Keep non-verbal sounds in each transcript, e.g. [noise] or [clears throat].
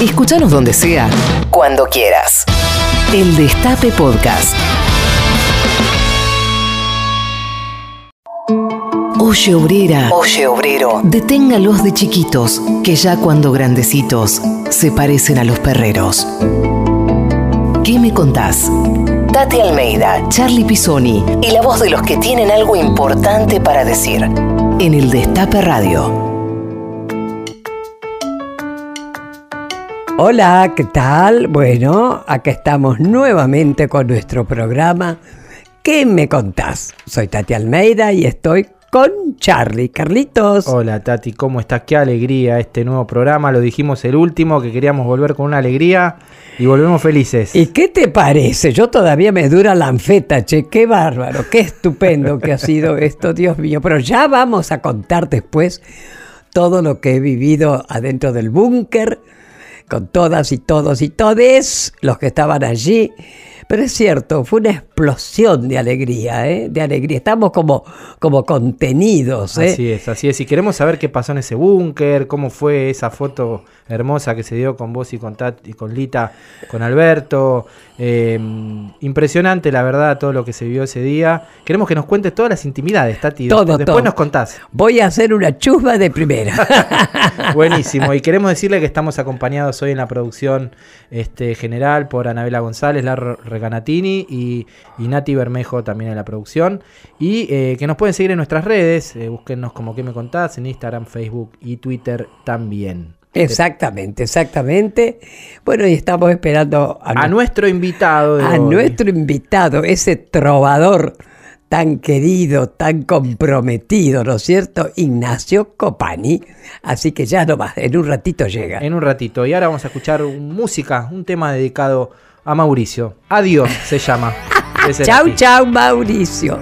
Escúchanos donde sea, cuando quieras. El Destape Podcast. Oye obrera, oye obrero, deténgalos de chiquitos, que ya cuando grandecitos se parecen a los perreros. ¿Qué me contás? Tati Almeida, Charlie Pisoni y la voz de los que tienen algo importante para decir. En el Destape Radio. Hola, ¿qué tal? Bueno, acá estamos nuevamente con nuestro programa ¿Qué me contás? Soy Tati Almeida y estoy con Charlie. Carlitos. Hola Tati, ¿cómo estás? Qué alegría este nuevo programa. Lo dijimos el último, que queríamos volver con una alegría y volvemos felices. ¿Y qué te parece? Yo todavía me dura la anfeta, che. Qué bárbaro, qué estupendo que ha sido esto, Dios mío. Pero ya vamos a contar después todo lo que he vivido adentro del búnker con todas y todos y todes los que estaban allí. Pero es cierto, fue una explosión de alegría, ¿eh? de alegría. Estamos como, como contenidos. ¿eh? Así es, así es. Y queremos saber qué pasó en ese búnker, cómo fue esa foto hermosa que se dio con vos y con, y con Lita, con Alberto. Eh, impresionante, la verdad, todo lo que se vio ese día. Queremos que nos cuentes todas las intimidades, Tati. Todo, después, nos contás. Voy a hacer una chusma de primera. [laughs] Buenísimo. Y queremos decirle que estamos acompañados hoy en la producción este, general por Anabela González, Larro Reganatini y, Nati Bermejo también en la producción. Y eh, que nos pueden seguir en nuestras redes. Eh, búsquennos como que me contás en Instagram, Facebook y Twitter también. Exactamente, exactamente. Bueno, y estamos esperando a, nuestro invitado. a nuestro invitado, ese trovador tan querido, tan comprometido, ¿no es cierto? Ignacio Copani. Así que ya no más, en un ratito llega. En un ratito. Y ahora vamos a escuchar música, un tema dedicado a Mauricio. Adiós se llama. [laughs] chau, chau, Mauricio.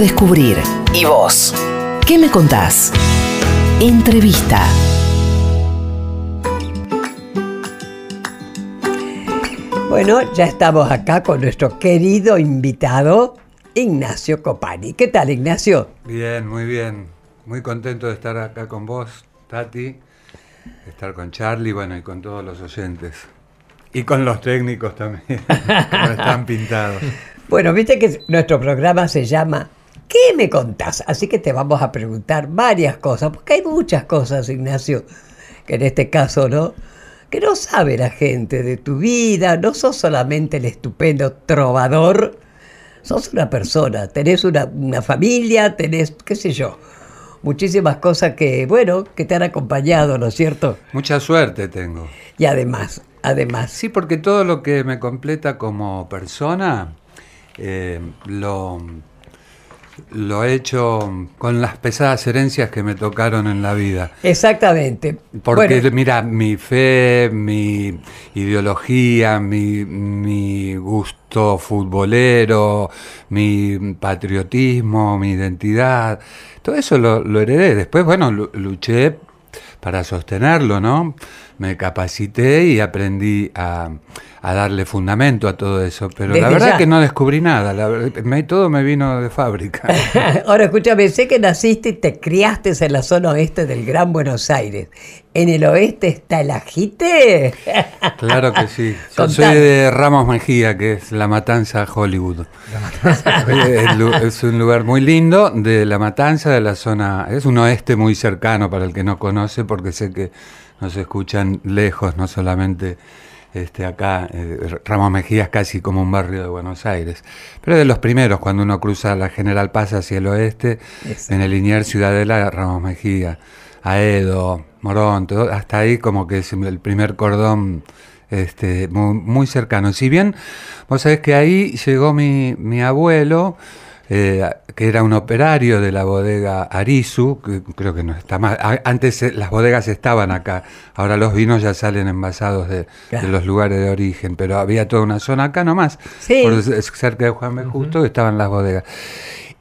Descubrir. ¿Y vos? ¿Qué me contás? Entrevista. Bueno, ya estamos acá con nuestro querido invitado, Ignacio Copani. ¿Qué tal, Ignacio? Bien, muy bien. Muy contento de estar acá con vos, Tati, de estar con Charlie, bueno, y con todos los oyentes. Y con los técnicos también, [laughs] como están pintados. Bueno, viste que nuestro programa se llama ¿Qué me contás? Así que te vamos a preguntar varias cosas, porque hay muchas cosas, Ignacio, que en este caso, ¿no? Que no sabe la gente de tu vida, no sos solamente el estupendo trovador, sos una persona, tenés una, una familia, tenés, qué sé yo, muchísimas cosas que, bueno, que te han acompañado, ¿no es cierto? Mucha suerte tengo. Y además, además. Sí, porque todo lo que me completa como persona eh, lo, lo he hecho con las pesadas herencias que me tocaron en la vida. Exactamente. Porque, Bueno, mira, mi fe, mi ideología, mi, mi gusto futbolero, mi patriotismo, mi identidad, todo eso lo, lo heredé. Después, bueno, lu- luché para sostenerlo, ¿no? Me capacité y aprendí a, a darle fundamento a todo eso. Pero la verdad ya. que no descubrí nada. la me- todo me vino de fábrica. [laughs] Ahora escúchame, sé que naciste y te criaste en la zona oeste del Gran Buenos Aires. ¿En el oeste está el ajite? [laughs] Claro que sí. Yo Contame. soy de Ramos Mejía, que es La Matanza Hollywood. es, [laughs] lu- es un lugar muy lindo de La Matanza, de la zona. Es un oeste muy cercano para el que no conoce, porque sé que nos escuchan lejos, no solamente este, acá. eh, Ramos Mejía es casi como un barrio de Buenos Aires. Pero de los primeros, cuando uno cruza la General Paz hacia el oeste, Exacto. en el Liniers Ciudadela, Ramos Mejía, Aedo, Morón, todo, hasta ahí como que es el primer cordón este, muy, muy cercano. Si bien vos sabés que ahí llegó mi, mi abuelo, eh, que era un operario de la bodega Arizu, que creo que no está más. Antes eh, las bodegas estaban acá, ahora los vinos ya salen envasados de, Claro. de los lugares de origen, pero había toda una zona acá nomás, Sí. por cerca de Juan B. Justo, estaban las bodegas.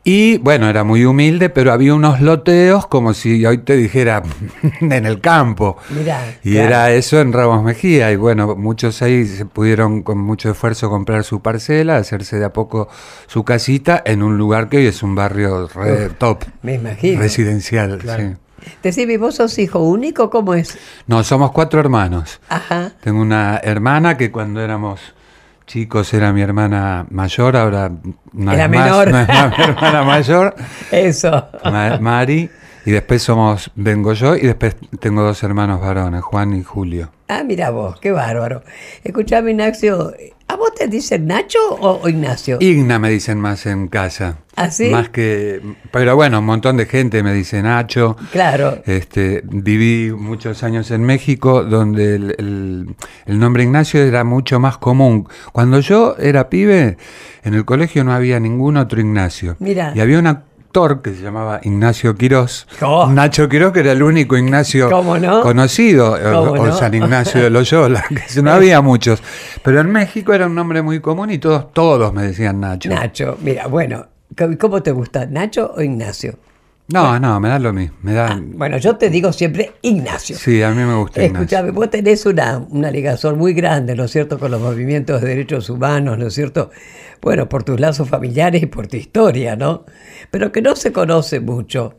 Y bueno, era muy humilde, pero había unos loteos como si hoy te dijera [laughs] en el campo. Mirá, Y claro. era eso en Ramos Mejía. Y bueno, muchos ahí se pudieron con mucho esfuerzo comprar su parcela, hacerse de a poco su casita en un lugar que hoy es un barrio re top, Me imagino. residencial. sí. Decime, ¿vos sos hijo único? ¿Cómo es? No, somos cuatro hermanos. Ajá. Tengo una hermana que cuando éramos chicos era mi hermana mayor, ahora no Era es más, menor. [laughs] no es más mi hermana mayor. Eso. Ma- Mari, y después somos, vengo yo, y después tengo dos hermanos varones, Juan y Julio. Ah, mira vos, qué bárbaro. Escuchame, Ignacio, ¿a vos te dicen Nacho o, o Ignacio? Igna me dicen más en casa. ¿Ah, sí? Más que, pero bueno, un montón de gente me dice Nacho. Claro. Este, viví muchos años en México, donde el, el- el nombre Ignacio era mucho más común. Cuando yo era pibe, en el colegio no había ningún otro Ignacio. Mirá. Y había un actor que se llamaba Ignacio Quirós. Oh. Nacho Quirós, que era el único Ignacio conocido, o-. San Ignacio de Loyola, que [laughs] no había muchos. Pero en México era un nombre muy común y todos, todos me decían Nacho. Nacho, mira, bueno, ¿cómo- ¿cómo te gusta? ¿Nacho o Ignacio? No, no, me da lo mismo. Me da, Bueno, yo te digo siempre Ignacio. sí, a mí me gusta Ignacio. Vos tenés una, una ligazón muy grande, ¿no es cierto?, con los movimientos de derechos humanos, ¿no es cierto? Bueno, por tus lazos familiares y por tu historia, ¿no? Pero que no se conoce mucho.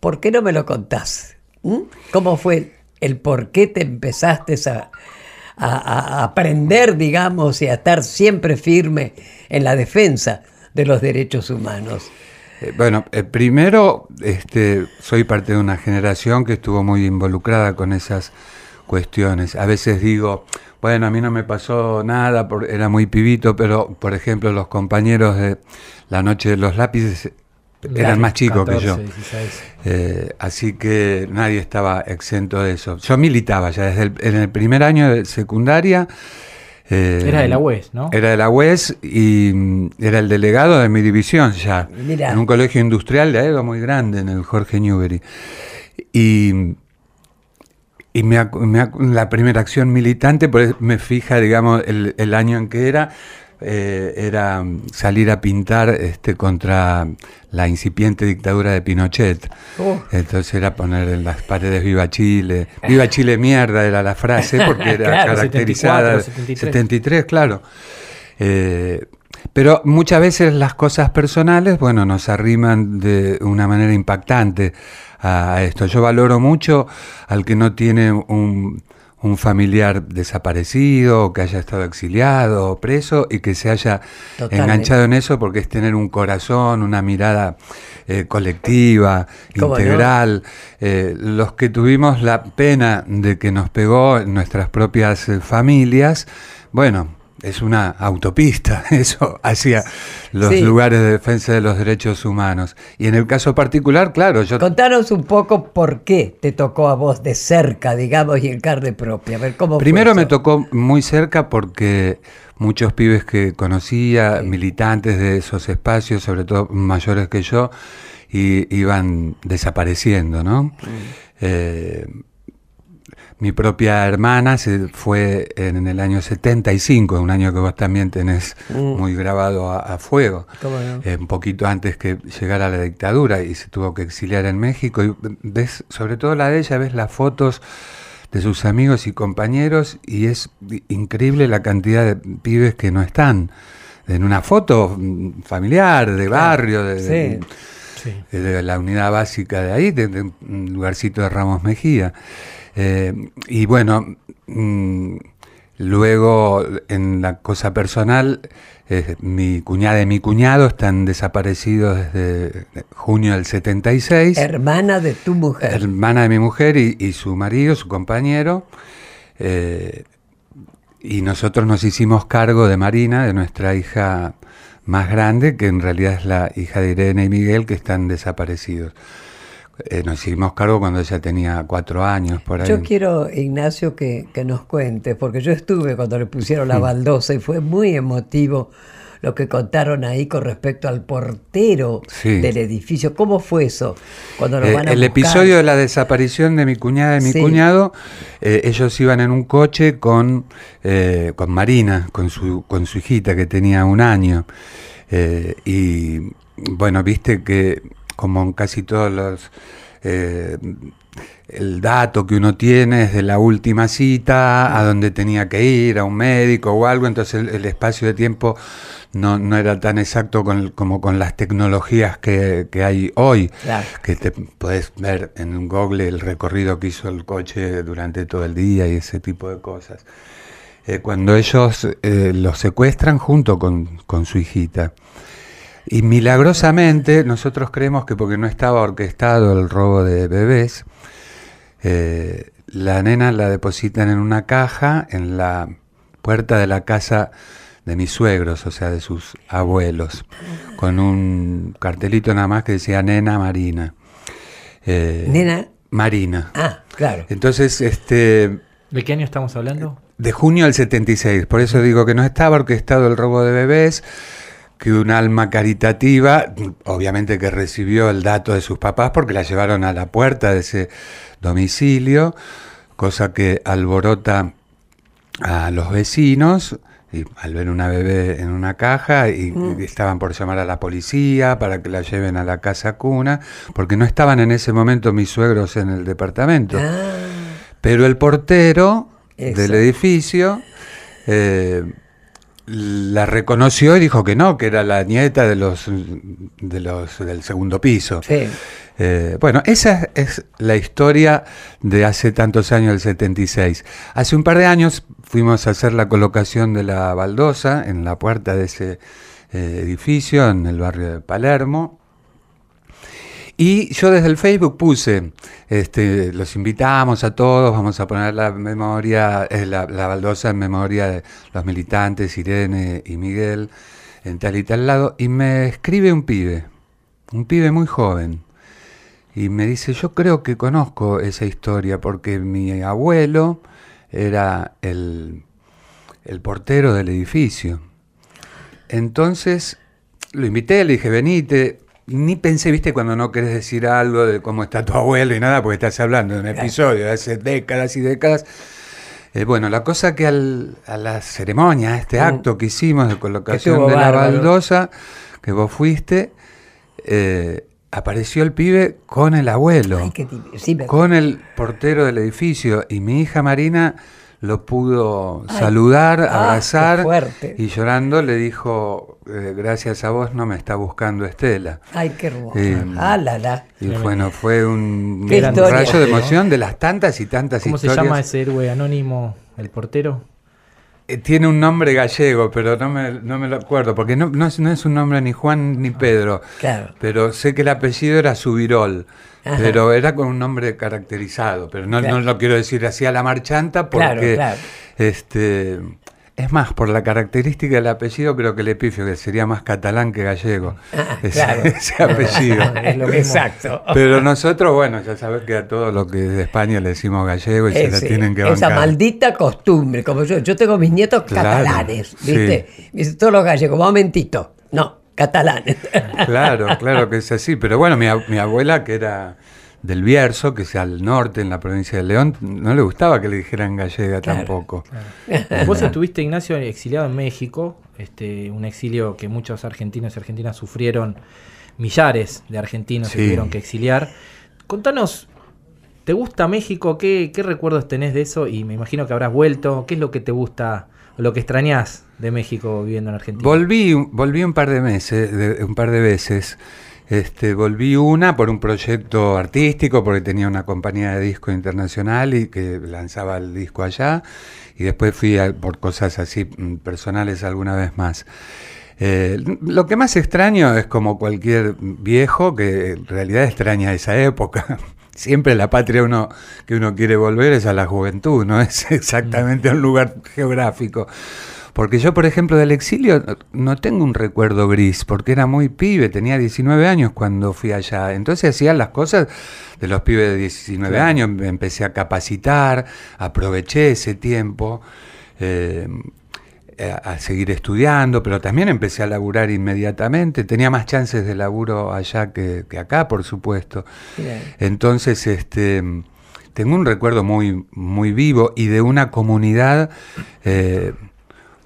¿Por qué no me lo contás? ¿Mm? ¿Cómo fue el por qué te empezaste a, a- a aprender, digamos, y a estar siempre firme en la defensa de los derechos humanos? Eh, Bueno, eh, primero, este, soy parte de una generación que estuvo muy involucrada con esas cuestiones. A veces digo, bueno, a mí no me pasó nada, por- era muy pibito, pero por ejemplo los compañeros de La Noche de los Lápices eran más chicos que yo. 14, 16. Eh, así que nadie estaba exento de eso. Yo militaba ya desde el, en el primer año de secundaria. Eh, Era de la UES, ¿no? Era de la UES y mm, era el delegado de mi división ya. Mirá. En un colegio industrial de Aedo muy grande, en el Jorge Newbery. Y, y me la primera acción militante, por eso me fija, digamos, el, el año en que era. Eh, era salir a pintar este, contra la incipiente dictadura de Pinochet. Uh. Entonces era poner en las paredes Viva Chile. Viva Chile mierda era la frase porque [laughs] era Claro, caracterizada. 74, 73. 73, claro. Eh, pero muchas veces las cosas personales, bueno, nos arriman de una manera impactante a esto. Yo valoro mucho al que no tiene un, un familiar desaparecido, que haya estado exiliado o preso y que se haya Totalmente. enganchado en eso porque es tener un corazón, una mirada eh, colectiva, integral. Eh, los que tuvimos la pena de que nos pegó en nuestras propias eh, familias, bueno, es una autopista, [laughs] eso hacia los Sí. lugares de defensa de los derechos humanos. Y en el caso particular, claro, yo Contanos un poco por qué te tocó a vos de cerca, digamos, y en carne propia. A ver cómo Primero me tocó muy cerca porque muchos pibes que conocía, militantes de esos espacios, sobre todo mayores que yo, y, iban desapareciendo, ¿no? Mm. Eh, mi propia hermana se fue en el año 75, un año que vos también tenés muy grabado a, a fuego, Mm. Eh, un poquito antes que llegara la dictadura y se tuvo que exiliar en México. Y ves, sobre todo la de ella, ves las fotos de sus amigos y compañeros y es increíble la cantidad de pibes que no están en una foto mm, familiar, de barrio, de, de- Sí. Sí. de la unidad básica de ahí, de, de un lugarcito de Ramos Mejía. Eh, y bueno, mm, luego en la cosa personal, eh, mi cuñada y mi cuñado están desaparecidos desde junio del 76 Hermana de tu mujer. hermana de mi mujer y, y su marido, su compañero. eh, y nosotros nos hicimos cargo de Marina, de nuestra hija más grande, que en realidad es la hija de Irene y Miguel, que están desaparecidos. Eh, nos hicimos cargo cuando ella tenía cuatro años, por ahí. Yo quiero, Ignacio, que, que nos cuentes, porque yo estuve cuando le pusieron la baldosa y fue muy emotivo lo que contaron ahí con respecto al portero Sí. del edificio. ¿Cómo fue eso? Cuando lo Eh, van a el buscar? episodio de la desaparición de mi cuñada y mi Sí. cuñado, eh, ellos iban en un coche con, eh, con Marina, con su, con su hijita que tenía un año. Eh, y bueno, viste que como en casi todos los... eh, el dato que uno tiene es de la última cita, a donde tenía que ir, a un médico o algo, entonces el, el espacio de tiempo no, no era tan exacto con- como con las tecnologías que, que hay hoy, Claro. que te puedes ver en un Google el recorrido que hizo el coche durante todo el día y ese tipo de cosas. Eh, cuando ellos eh, los secuestran junto con, con su hijita. Y milagrosamente nosotros creemos que porque no estaba orquestado el robo de bebés, eh, la nena la depositan en una caja en la puerta de la casa de mis suegros, o sea, de sus abuelos, con un cartelito nada más que decía Nena Marina. Eh, ¿Nena? Marina. Ah, claro. Entonces, este, ¿De qué año estamos hablando? de junio del 76, por eso digo que no estaba orquestado el robo de bebés, que un alma caritativa, obviamente que recibió el dato de sus papás porque la llevaron a la puerta de ese domicilio, cosa que alborota a los vecinos y al ver una bebé en una caja y, y estaban por llamar a la policía para que la lleven a la casa cuna, porque no estaban en ese momento mis suegros en el departamento. Ah, Pero el portero del edificio eh, la reconoció y dijo que no, que era la nieta de los, de los del segundo piso. sí. Eh, bueno, esa es la historia de hace tantos años, el 76. Hace un par de años fuimos a hacer la colocación de la baldosa en la puerta de ese eh, edificio en el barrio de Palermo. Y yo desde el Facebook puse, este, los invitamos a todos, vamos a poner la memoria, la, la baldosa en memoria de los militantes, Irene y Miguel, en tal y tal lado, y me escribe un pibe, un pibe muy joven, y me dice, yo creo que conozco esa historia porque mi abuelo era el, el portero del edificio. Entonces lo invité, le dije, venite. Ni pensé, viste, cuando no querés decir algo de cómo está tu abuelo y nada, porque estás hablando de un episodio de hace décadas y décadas. Eh, bueno, la cosa que al- a la ceremonia, a este Mm. acto que hicimos de colocación de la bárbaro. baldosa, que vos fuiste, eh, apareció el pibe con el abuelo, Ay, qué div- sí, me- con el portero del edificio, y mi hija Marina lo pudo Ay. saludar, Ah, abrazar, fuerte. y llorando le dijo, eh, gracias a vos no me está buscando Estela. Ay, qué hermoso. Eh, ah, la, la. Y bueno, fue un, rayo de emoción de las tantas y tantas ¿Cómo se historias. llama ese héroe anónimo, el portero? Eh, Tiene un nombre gallego, pero no me, no me lo acuerdo, porque no, no, es, no es un nombre ni Juan ni Pedro. Claro. Pero sé que el apellido era Subirol, Ajá. pero era con un nombre caracterizado. Pero no, Claro. no lo quiero decir así a la marchanta, porque Claro, claro. este es más, por la característica del apellido, creo que el epifio, que sería más catalán que gallego, [laughs] Ah, ese, claro. [laughs] ese apellido. [laughs] Es lo mismo. Exacto. Pero nosotros, bueno, ya sabes que a todo lo que es de España le decimos gallego y se la Ese- tienen que esa bancar. maldita costumbre, como yo, yo tengo mis nietos Claro, catalanes, sí. ¿viste? Me dicen todos los gallegos, momentito, no, catalanes. Claro, claro que es así. Pero bueno, mi, mi abuela, que era del Bierzo, que es al norte, en la provincia de León, no le gustaba que le dijeran gallega Claro, tampoco. Vos estuviste, Ignacio, exiliado en México, este, un exilio que muchos argentinos y argentinas sufrieron, millares de argentinos se tuvieron que exiliar. Contanos, ¿te gusta México? ¿Qué, ¿Qué recuerdos tenés de eso? Y me imagino que habrás vuelto. ¿Qué es lo que te gusta o lo que extrañás de México viviendo en Argentina? Volví, volví un par de meses, de- un par de veces. Este, volví una por un proyecto artístico, porque tenía una compañía de disco internacional y que lanzaba el disco allá. Y después fui a- por cosas así mm, personales alguna vez más. Eh, lo que más extraño es como cualquier viejo que en realidad extraña esa época. [laughs] Siempre la patria uno que uno quiere volver es a la juventud, no [laughs] es exactamente a un lugar geográfico. Porque yo, por ejemplo, del exilio no tengo un recuerdo gris, porque era muy pibe, tenía 19 años cuando fui allá. Entonces hacía las cosas de los pibes de 19 Claro. años, me empecé a capacitar, aproveché ese tiempo. eh, a, a seguir estudiando, pero también empecé a laburar inmediatamente. Tenía más chances de laburo allá que, que acá, por supuesto. Bien. Entonces, este, tengo un recuerdo muy, muy vivo y de una comunidad eh,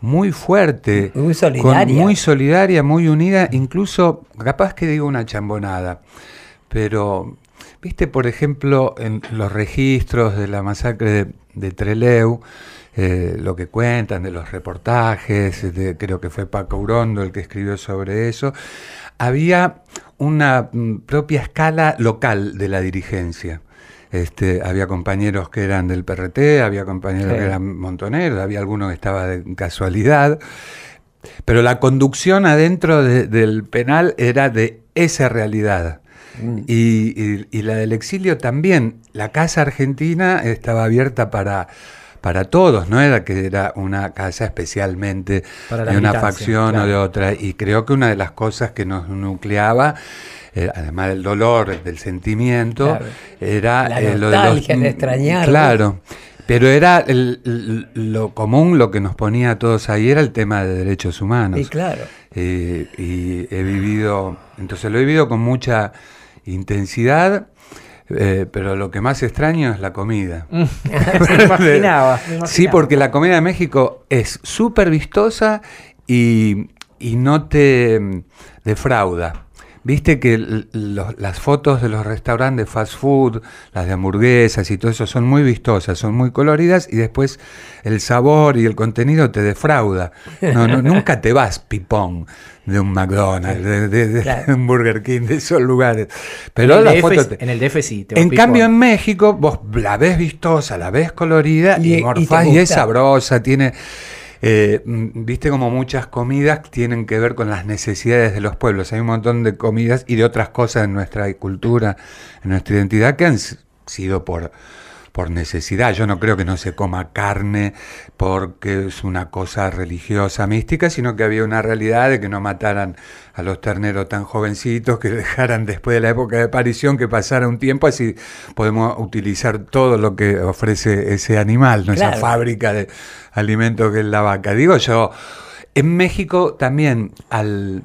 muy fuerte, Muy con- solidaria. muy solidaria, muy unida, incluso, capaz que digo una chambonada, pero, viste, por ejemplo, en los registros de la masacre de, de Trelew, eh, lo que cuentan de los reportajes, de- creo que fue Paco Urondo el que escribió sobre eso, había una mm, propia escala local de la dirigencia. Este, había compañeros que eran del PRT, había compañeros Sí. que eran montoneros, había alguno que estaba de casualidad, pero la conducción adentro de- del penal era de esa realidad. Mm. Y, y- y la del exilio también. La casa argentina estaba abierta para, para todos, no era que era una casa especialmente Para de una facción o de otra. Y creo que una de las cosas que nos nucleaba, eh, además del dolor, del sentimiento, Claro. era La eh, lo de los- de extrañar, Claro. Pero era el- lo común, lo que nos ponía a todos ahí era el tema de derechos humanos. Y claro. Eh, y he vivido, entonces lo he vivido con mucha intensidad, eh, pero lo que más extraño es la comida. [laughs] Me imaginaba. me [laughs] Sí, porque la comida de México es súper vistosa y, y no te mm, defrauda. Viste que los- las fotos de los restaurantes fast food, las de hamburguesas y todo eso son muy vistosas, son muy coloridas y después el sabor y el contenido te defrauda. No, no, [laughs] nunca te vas pipón de un McDonald's, de, de- de Claro. un Burger King, de esos lugares. Pero en, la el DF, foto te- en el DF sí. te vas en pipón. cambio, en México, vos la ves vistosa, la ves colorida Y- y, morfás y, es sabrosa, tiene. Eh, mm, Viste como muchas comidas tienen que ver con las necesidades de los pueblos. Hay un montón de comidas y de otras cosas en nuestra cultura, en nuestra identidad, que han sido por, por necesidad. Yo no creo que no se coma carne porque es una cosa religiosa, mística, sino que había una realidad de que no mataran a los terneros tan jovencitos, que [laughs] dejaran después de la época de aparición, que pasara un tiempo, así podemos utilizar todo lo que ofrece ese animal, ¿no? esa fábrica de alimentos que es la vaca. Digo yo, en México también al,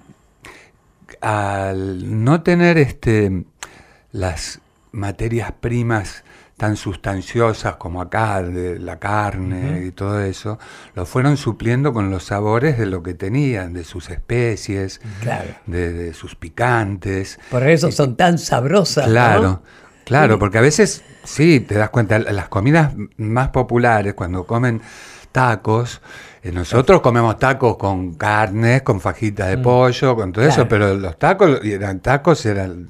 al no tener este las materias primas tan sustanciosas como acá, de la carne y todo eso, lo fueron supliendo con los sabores de lo que tenían, de sus especies, Claro. de, de sus picantes. Por eso son tan sabrosas. ¿no? Claro, claro, porque a veces, sí, te das cuenta, las comidas más populares, cuando comen tacos, eh, nosotros comemos tacos con carnes, con fajitas de pollo, con todo eso, pero los tacos eran tacos, eran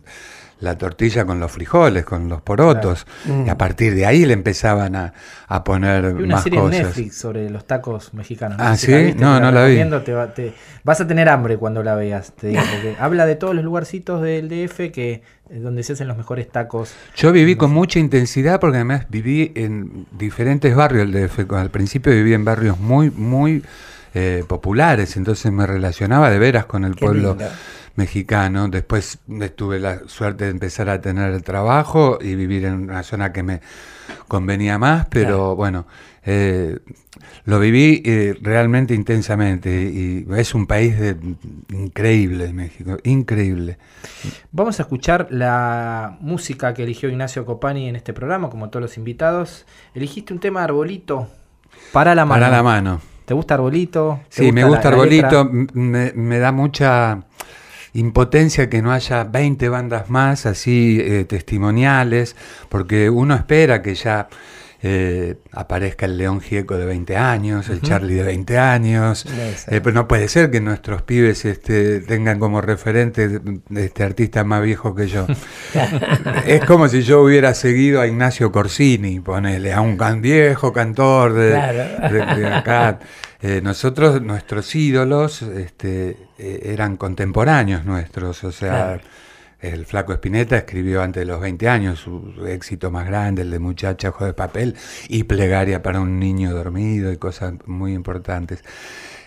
la tortilla con los frijoles, con los porotos, y a partir de ahí le empezaban a, a poner Hay una más serie en cosas. Netflix sobre los tacos mexicanos. Ah, sé si ¿sí? viste, No, no la vi. recomiendo, te va- te- vas a tener hambre cuando la veas, te digo, porque [laughs] habla de todos los lugarcitos del DF que es donde se hacen los mejores tacos. Yo viví con mucha intensidad porque además viví en diferentes barrios del DF. Al principio viví en barrios muy, muy eh, populares, entonces me relacionaba de veras con el Qué pueblo. Mexicano. Después tuve la suerte de empezar a tener el trabajo y vivir en una zona que me convenía más, pero Claro. bueno, eh, lo viví eh, realmente intensamente y es un país de, increíble México, increíble. Vamos a escuchar la música que eligió Ignacio Copani en este programa, como todos los invitados. Elegiste un tema arbolito para la mano. Para la mano. ¿Te gusta arbolito? ¿Te Sí, me gusta la Arbolito, me da mucha impotencia que no haya 20 bandas más así eh, testimoniales, porque uno espera que ya eh, aparezca el León Gieco de 20 años, el Charlie de 20 años, eh, pero no puede ser que nuestros pibes este, tengan como referente este artista más viejo que yo. [laughs] es como si yo hubiera seguido a Ignacio Corsini, ponele, a un can viejo cantor de, Claro. de- de acá. Eh, nosotros, nuestros ídolos este, eh, eran contemporáneos nuestros, o sea, Claro. el Flaco Espineta escribió antes de los 20 años su éxito más grande, el de Muchacha, Ojo de Papel, y Plegaria para un niño dormido y cosas muy importantes.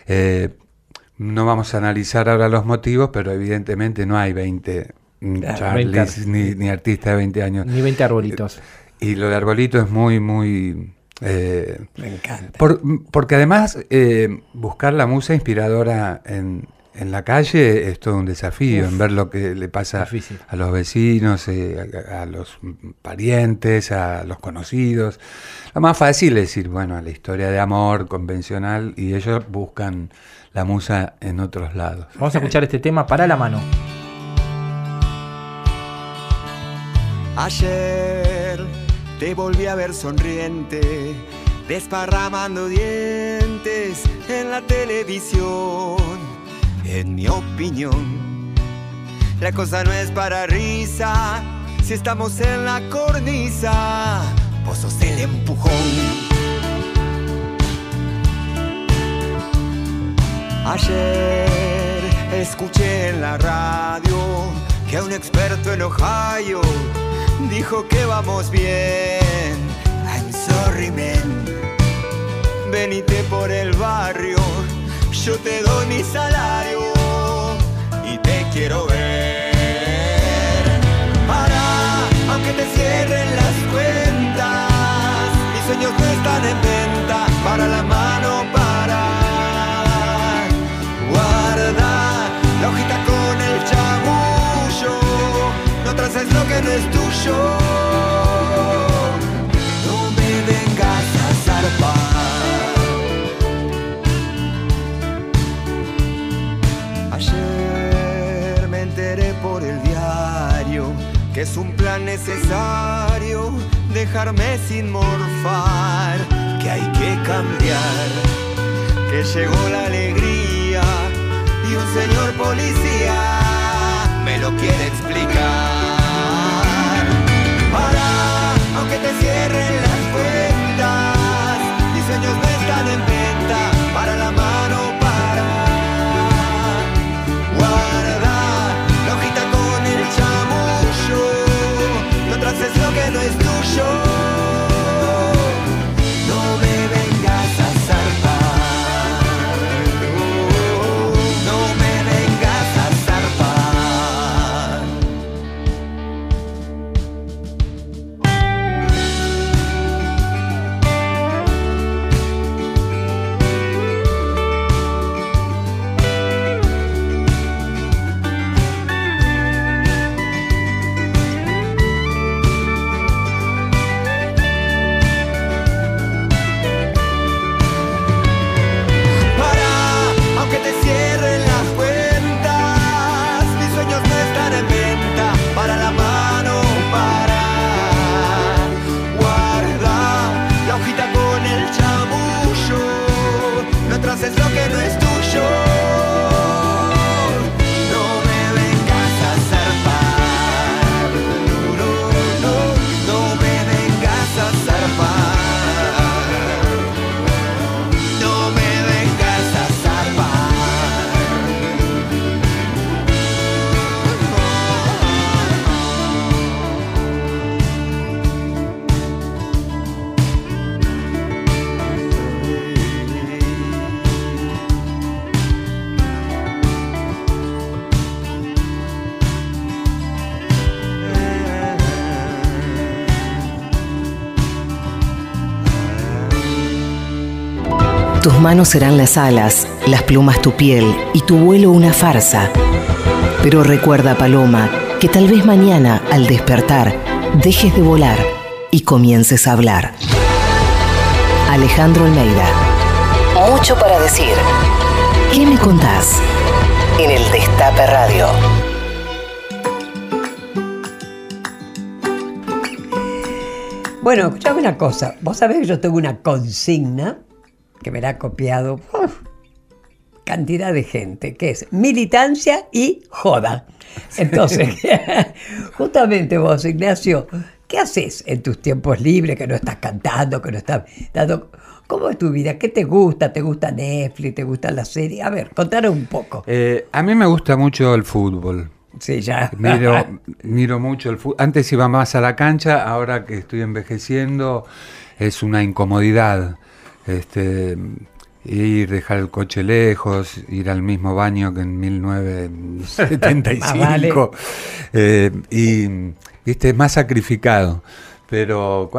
Eh, no vamos a analizar ahora los motivos, pero evidentemente no hay 20 Claro, Charlies 20 ni, ni artistas de 20 años. Ni 20 arbolitos. Y lo de Arbolito es muy, muy... eh, Me encanta. por- porque además eh, buscar la musa inspiradora en, en la calle es todo un desafío, en ver lo que le pasa Difícil. a los vecinos, eh, a, a los parientes, a los conocidos. Lo más fácil es decir, bueno, a la historia de amor convencional y ellos buscan la musa en otros lados. Vamos a escuchar este tema para la mano. Ayer te volví a ver sonriente, desparramando dientes en la televisión. En mi opinión, la cosa no es para risa si estamos en la cornisa. Vos sos el empujón. Ayer escuché en la radio que un experto en Ohio dijo que vamos bien. I'm sorry, man. Venite por el barrio, yo te doy mi salario y te quiero ver. Para, aunque te cierren las cuentas, mis sueños no están en venta. Para la mano, no traces lo que no es tuyo. No me vengas a zarpar. Ayer me enteré por el diario que es un plan necesario dejarme sin morfar, que hay que cambiar, que llegó la alegría y un señor policía me lo quiere explicar. Aunque te cierren las cuentas, mis sueños no están en Tus manos serán las alas, las plumas tu piel y tu vuelo una farsa. Pero recuerda, Paloma, que tal vez mañana, al despertar, dejes de volar y comiences a hablar. Alejandro Almeida. Mucho para decir. ¿Qué me contás? En el Destape Radio. Bueno, escuchame una cosa. Vos sabés que yo tengo una consigna que me la ha copiado uf, cantidad de gente, que es militancia y joda. Entonces, [laughs] justamente vos, Ignacio, ¿qué haces en tus tiempos libres que no estás cantando, que no estás dando... ¿Cómo es tu vida? ¿Qué te gusta? ¿Te gusta Netflix? ¿Te gusta la serie? A ver, contanos un poco. Eh, a mí me gusta mucho el fútbol. Sí, ya. Miro, [laughs] miro mucho el fútbol. Antes iba más a la cancha, ahora que estoy envejeciendo es una incomodidad. Este, ir, dejar el coche lejos, ir al mismo baño que en 1975. [laughs] Más vale. eh, y, viste, es más sacrificado. Pero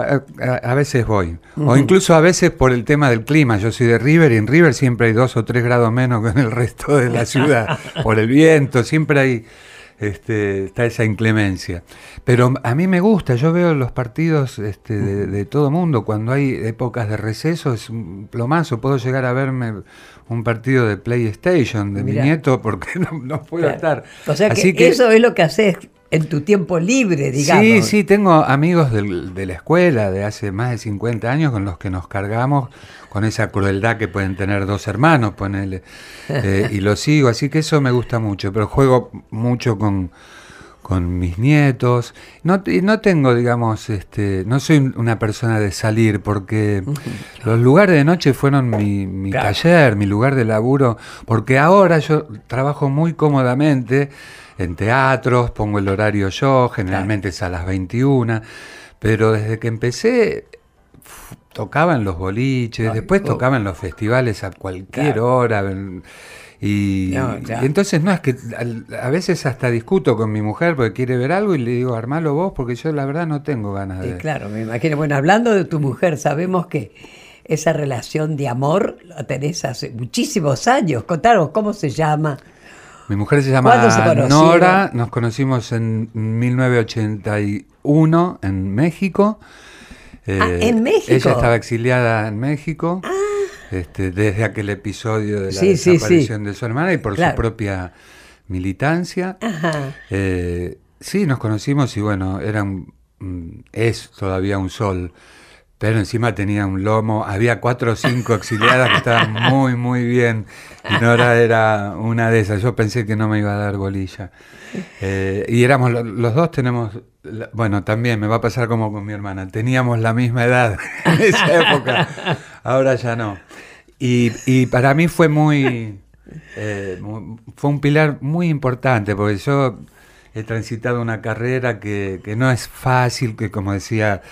a veces voy. O incluso a veces por el tema del clima. Yo soy de River y en River siempre hay dos o tres grados menos que en el resto de la ciudad. [laughs] por el viento, siempre hay este, está esa inclemencia. Pero a mí me gusta, yo veo los partidos este, de, de todo mundo, cuando hay épocas de receso es un plomazo, puedo llegar a verme un partido de PlayStation de Mirá. mi nieto porque [laughs] no, no puedo Claro. estar. O sea que, Así que eso es lo que haces en tu tiempo libre, digamos. Sí, sí, tengo amigos del- de la escuela de hace más de 50 años con los que nos cargamos con esa crueldad que pueden tener dos hermanos, ponele, [laughs] eh, y lo sigo, así que eso me gusta mucho, pero juego mucho con, con mis nietos. No, y no tengo, digamos, este, no soy una persona de salir porque los lugares de noche fueron mi, mi Claro. taller, mi lugar de laburo, porque ahora yo trabajo muy cómodamente en teatros, pongo el horario yo, generalmente es a las 21, pero desde que empecé tocaba en los boliches, Ay, después oh. tocaba en los festivales a cualquier Claro. hora. Y, No, y entonces no es que a veces hasta discuto con mi mujer porque quiere ver algo y le digo, armalo vos porque yo la verdad no tengo ganas de... claro, me imagino. Bueno, hablando de tu mujer, sabemos que esa relación de amor la tenés hace muchísimos años. Contanos, ¿cómo se llama? Mi mujer se ¿Cuándo se llama? Nora, nos conocimos en 1981 en México. Eh, Ah, ¿en México? Ah. Ella estaba exiliada en México este, desde aquel episodio de la Sí, sí, sí. desaparición de su hermana y por Claro. su propia militancia. Ajá. Eh, sí, nos conocimos y bueno, era un- es todavía un sol, pero encima tenía un lomo, había cuatro o cinco [laughs] exiliadas que estaban muy, muy bien, y Nora era una de esas, yo pensé que no me iba a dar bolilla. Eh, y éramos, lo- los dos tenemos, bueno, también me va a pasar como con mi hermana, teníamos la misma edad [laughs] en esa época, ahora ya no. Y, y para mí fue muy, eh, fue un pilar muy importante, porque yo he transitado una carrera que, que no es fácil, que como decía,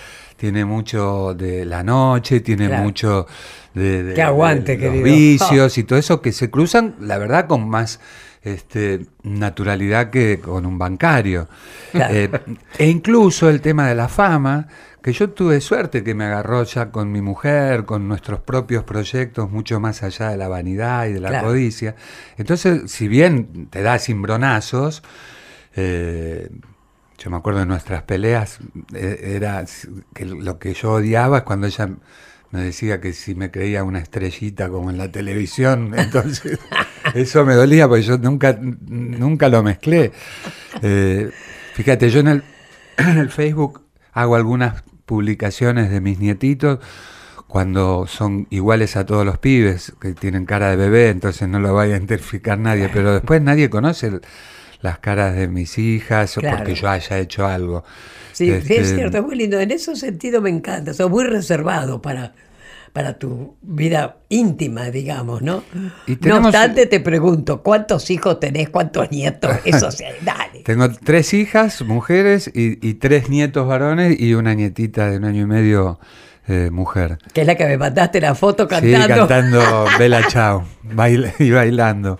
tiene mucho de la noche, tiene Claro. mucho de, de- Que aguante, de los vicios y todo eso que se cruzan, la verdad, con más este, naturalidad que con un bancario. Claro. Eh, e incluso el tema de la fama, que yo tuve suerte que me agarró ya con mi mujer, con nuestros propios proyectos, mucho más allá de la vanidad y de la Claro. codicia. Entonces, si bien te da cimbronazos, eh, yo me acuerdo de nuestras peleas, eh, era que lo que yo odiaba es cuando ella me decía que si me creía una estrellita como en la televisión, [laughs] entonces eso me dolía porque yo nunca, nunca lo mezclé. Eh, fíjate, yo en el, [clears throat] en el Facebook hago algunas publicaciones de mis nietitos cuando son iguales a todos los pibes, que tienen cara de bebé, entonces no lo vaya a identificar nadie, pero después nadie conoce el- las caras de mis hijas o porque yo haya hecho algo. Sí, sí, Este, es cierto, es muy lindo. En ese sentido me encanta. Sos muy reservado para, para tu vida íntima, digamos, ¿no? Y No obstante, te pregunto, ¿cuántos hijos tenés? ¿Cuántos nietos? [laughs] Eso sí, dale. Tengo tres hijas, mujeres, y, y tres nietos varones y una nietita de un año y medio eh, mujer. Que es la que me mandaste la foto Sí, cantando. cantando [laughs] Bella Chao baila- y bailando.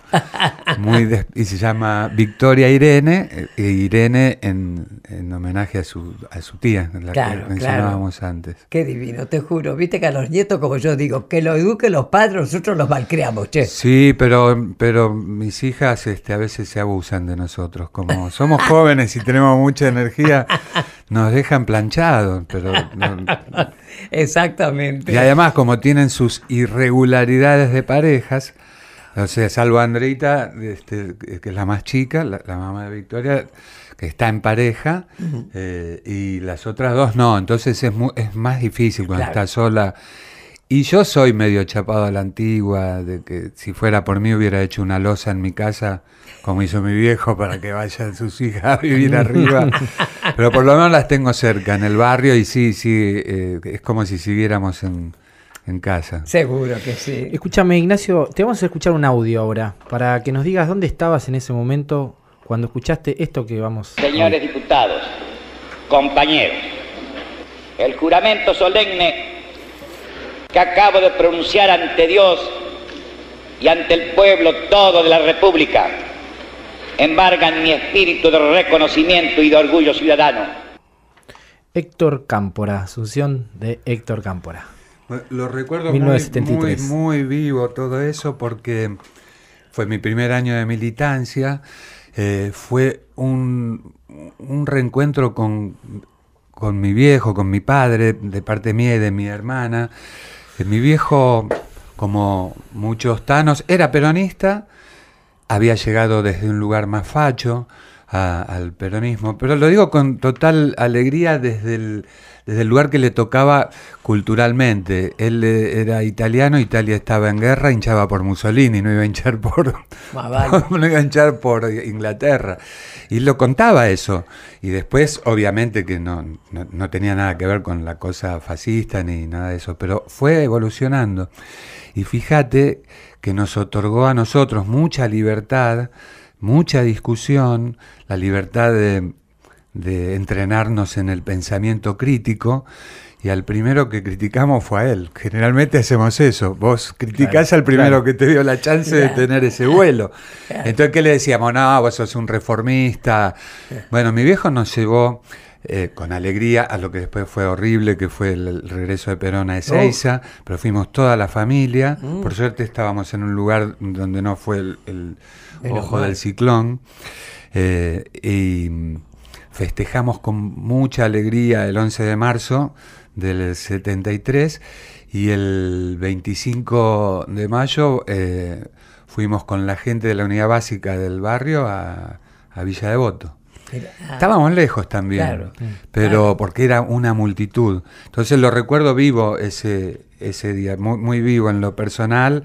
Muy des- y se llama Victoria Irene, eh, e Irene en, en homenaje a su, a su tía, la Claro, que mencionábamos antes. Qué divino, te juro. Viste que a los nietos, como yo digo, que lo eduquen los padres, nosotros los malcriamos, che. Sí, pero, pero mis hijas este, a veces se abusan de nosotros. Como somos jóvenes y tenemos mucha energía, [laughs] nos dejan planchados. Pero no- [laughs] Exactamente. y además, como tienen sus irregularidades de parejas, o sea, salvo Andreita, este, que es la más chica, la, la mamá de Victoria, que está en pareja, eh, y las otras dos no. Entonces es, mu- es más difícil cuando Claro. está sola. Y yo soy medio chapado a la antigua, de que si fuera por mí hubiera hecho una losa en mi casa, como hizo mi viejo, para que vayan sus hijas a vivir arriba. [laughs] Pero por lo menos las tengo cerca, en el barrio, y sí, sí, eh, es como si siguiéramos en, en casa. Seguro que sí. Escúchame, Ignacio, te vamos a escuchar un audio ahora para que nos digas dónde estabas en ese momento cuando escuchaste esto que vamos. Señores diputados, compañeros, el juramento solemne que acabo de pronunciar ante Dios y ante el pueblo todo de la República embargan mi espíritu de reconocimiento y de orgullo ciudadano. Héctor Cámpora, Asunción de Héctor Cámpora. Lo recuerdo 1973. Muy, muy, muy vivo todo eso porque fue mi primer año de militancia. eh, fue un, un reencuentro con, con mi viejo, con mi padre, de parte mía y de mi hermana. Mi viejo, como muchos tanos, era peronista, había llegado desde un lugar más facho a- al peronismo, pero lo digo con total alegría desde el, desde el lugar que le tocaba culturalmente. Él eh, era italiano, Italia estaba en guerra, hinchaba por Mussolini, no iba a hinchar por, [laughs] vale. [laughs] no iba a hinchar por Inglaterra. Y lo contaba eso. Y después, obviamente, que no, no, no tenía nada que ver con la cosa fascista ni nada de eso, pero fue evolucionando. Y fíjate que nos otorgó a nosotros mucha libertad, mucha discusión, la libertad de, de entrenarnos en el pensamiento crítico. Y al primero que criticamos fue a él. Generalmente hacemos eso. Vos criticás Claro, al primero claro. que te dio la chance de tener ese vuelo. Entonces, ¿qué le decíamos? No, vos sos un reformista. Bueno, mi viejo nos llevó eh, con alegría a lo que después fue horrible, que fue el, regreso de Perón a Ezeiza, pero fuimos toda la familia. Por suerte estábamos en un lugar donde no fue el, el Menos ojo mal. del ciclón. Eh, y mm, festejamos con mucha alegría el 11 de marzo del 73 y el 25 de mayo eh, fuimos con la gente de la unidad básica del barrio a, a Villa Devoto. Ah, Estábamos lejos también, Claro. pero Claro. porque era una multitud. Entonces lo recuerdo vivo ese, ese día, muy, muy vivo en lo personal,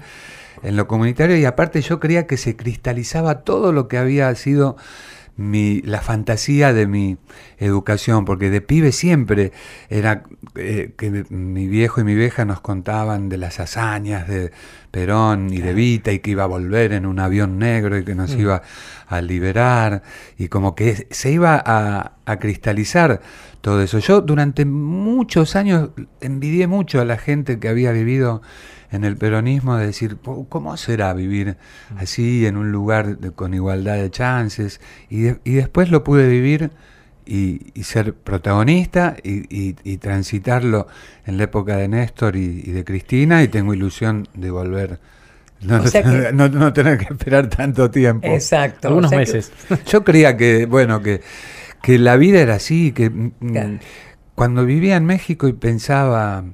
en lo comunitario, y aparte yo creía que se cristalizaba todo lo que había sido mi, la fantasía de mi educación, porque de pibe siempre era eh, que mi viejo y mi vieja nos contaban de las hazañas de Perón y de Vita y que iba a volver en un avión negro y que nos iba a liberar y como que se iba a, a cristalizar todo eso. Yo durante muchos años envidié mucho a la gente que había vivido en el peronismo de decir, "Po- ¿cómo será vivir así en un lugar de- con igualdad de chances? Y, de- y después lo pude vivir y, y ser protagonista y, y- y transitarlo en la época de Néstor y, y de Cristina y tengo ilusión de volver. No, O sea [laughs] que- no- no tener que esperar tanto tiempo. Exacto. Algunos o sea que- meses. [laughs] Yo creía que, bueno, que, que la vida era así, que mm, Claro. cuando vivía en México y pensaba,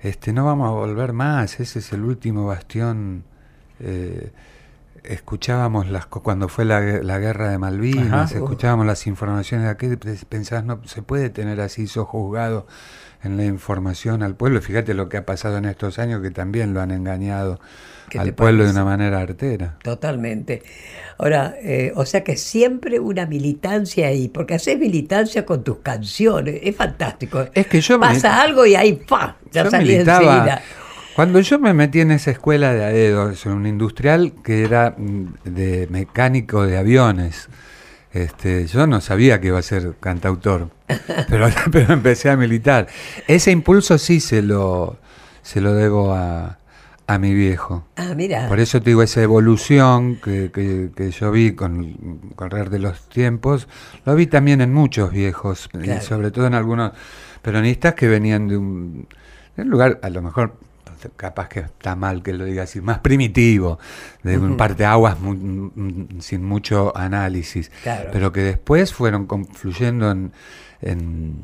este, no vamos a volver más, ese es el último bastión. eh, escuchábamos las cuando fue la, la guerra de Malvinas, Ajá. escuchábamos las informaciones de aquel, pensás, no se puede tener así sojuzgado en la información al pueblo. Fíjate lo que ha pasado en estos años que también lo han engañado ¿Qué al pueblo de una manera artera. Totalmente. Ahora, eh, o sea que siempre una militancia ahí, porque haces militancia con tus canciones, es fantástico. Es que yo me- Pasa algo y ahí ¡pa! Ya Yo salí enseguida. Cuando yo me metí en esa escuela de AEDO, un industrial que era mm, de mecánico de aviones, Este, yo no sabía que iba a ser cantautor, [laughs] pero, [laughs] pero empecé a militar. Ese impulso sí se lo, se lo debo a, a mi viejo. Ah, mira. Por eso te digo, esa evolución que, que- que yo vi con el correr de los tiempos, lo vi también en muchos viejos, y sobre todo en algunos peronistas que venían de un, de un lugar, a lo mejor, capaz que está mal que lo diga así, más primitivo, de un parteaguas mu- sin mucho análisis, Claro. pero que después fueron confluyendo en, en,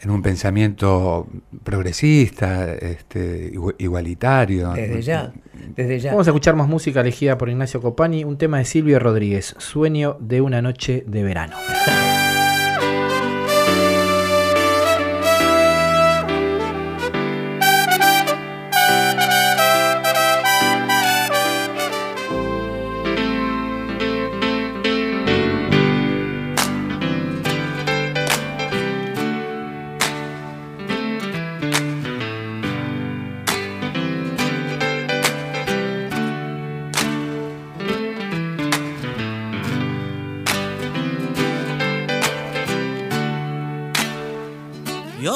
en un pensamiento progresista, este, igu- igualitario. Desde ya, desde ya. Vamos a escuchar más música elegida por Ignacio Copani, un tema de Silvio Rodríguez, Sueño de una noche de verano. [laughs]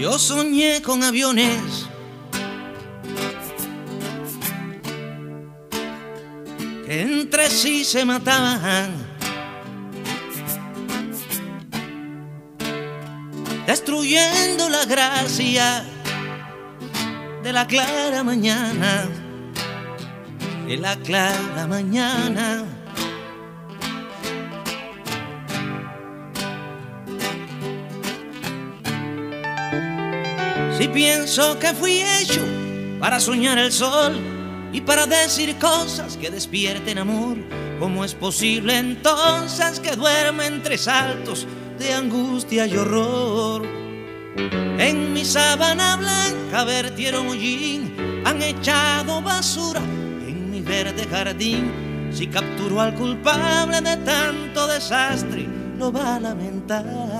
Yo soñé con aviones. Que entre sí se mataban, destruyendo la gracia de la clara mañana, de la clara mañana. Si pienso que fui hecho para soñar el sol y para decir cosas que despierten amor, ¿cómo es posible entonces que duerme entre saltos de angustia y horror? En mi sábana blanca vertieron hollín, han echado basura en mi verde jardín. Si capturo al culpable de tanto desastre, lo va a lamentar.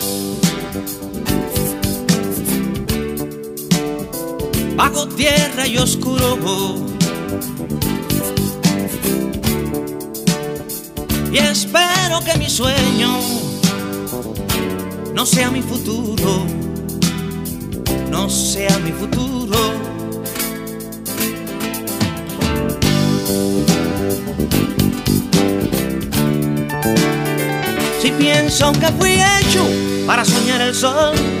bajo tierra y oscuro. Y espero que mi sueño no sea mi futuro, no sea mi futuro. Si pienso que fui hecho para soñar el sol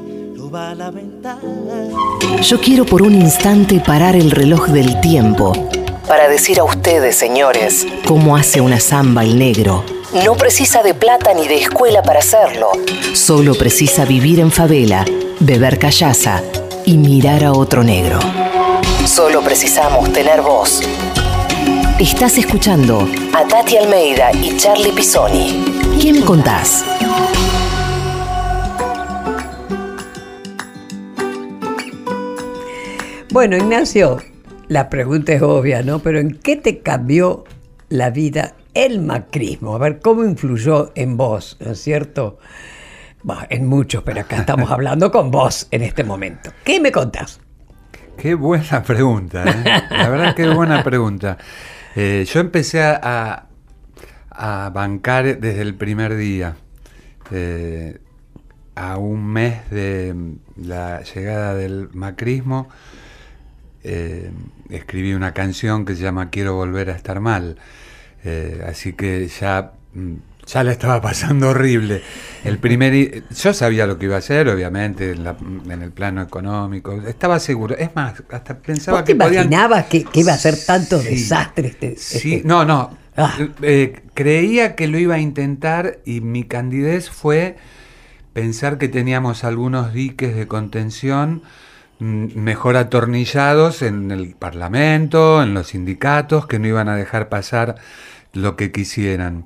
Yo quiero por un instante parar el reloj del tiempo para decir a ustedes, señores, cómo hace una samba el negro no precisa de plata ni de escuela para hacerlo. Solo precisa vivir en favela, beber callaza y mirar a otro negro. Solo precisamos tener voz. Estás escuchando a Tati Almeida y Charlie Pisoni. ¿Qué me contás? Bueno, Ignacio, la pregunta es obvia, ¿no? Pero ¿en qué te cambió la vida el macrismo? A ver, ¿cómo influyó en vos, ¿no es cierto? Bah, en muchos, pero acá estamos [laughs] hablando con vos en este momento. ¿Qué me contás? Qué buena pregunta, ¿eh? la verdad qué buena pregunta. Eh, yo empecé a, a, bancar desde el primer día, eh, a un mes de la llegada del macrismo, eh, escribí una canción que se llama Quiero volver a estar mal. Eh, así que ya, mm, ya la estaba pasando horrible. El primer, yo sabía lo que iba a hacer, obviamente, en, la- en el plano económico. Estaba seguro. Es más, hasta pensaba ¿Vos te que podían. imaginabas que, que iba a ser tanto Sí. desastre este, Sí, este- no, no. Ah. Eh, creía que lo iba a intentar y mi candidez fue pensar que teníamos algunos diques de contención mejor atornillados en el Parlamento, en los sindicatos, que no iban a dejar pasar lo que quisieran.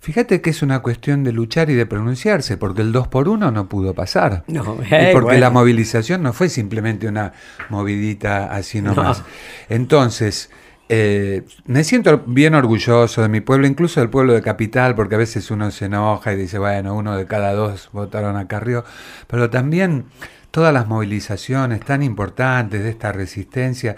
Fíjate que es una cuestión de luchar y de pronunciarse, porque el 2 por 1 no pudo pasar. [laughs] No, y eh, porque bueno. la movilización no fue simplemente una movidita así nomás. No. Entonces, eh, me siento bien orgulloso de mi pueblo, incluso del pueblo de Capital, porque a veces uno se enoja y dice, bueno, uno de cada dos votaron a Carrió, pero también todas las movilizaciones tan importantes de esta resistencia,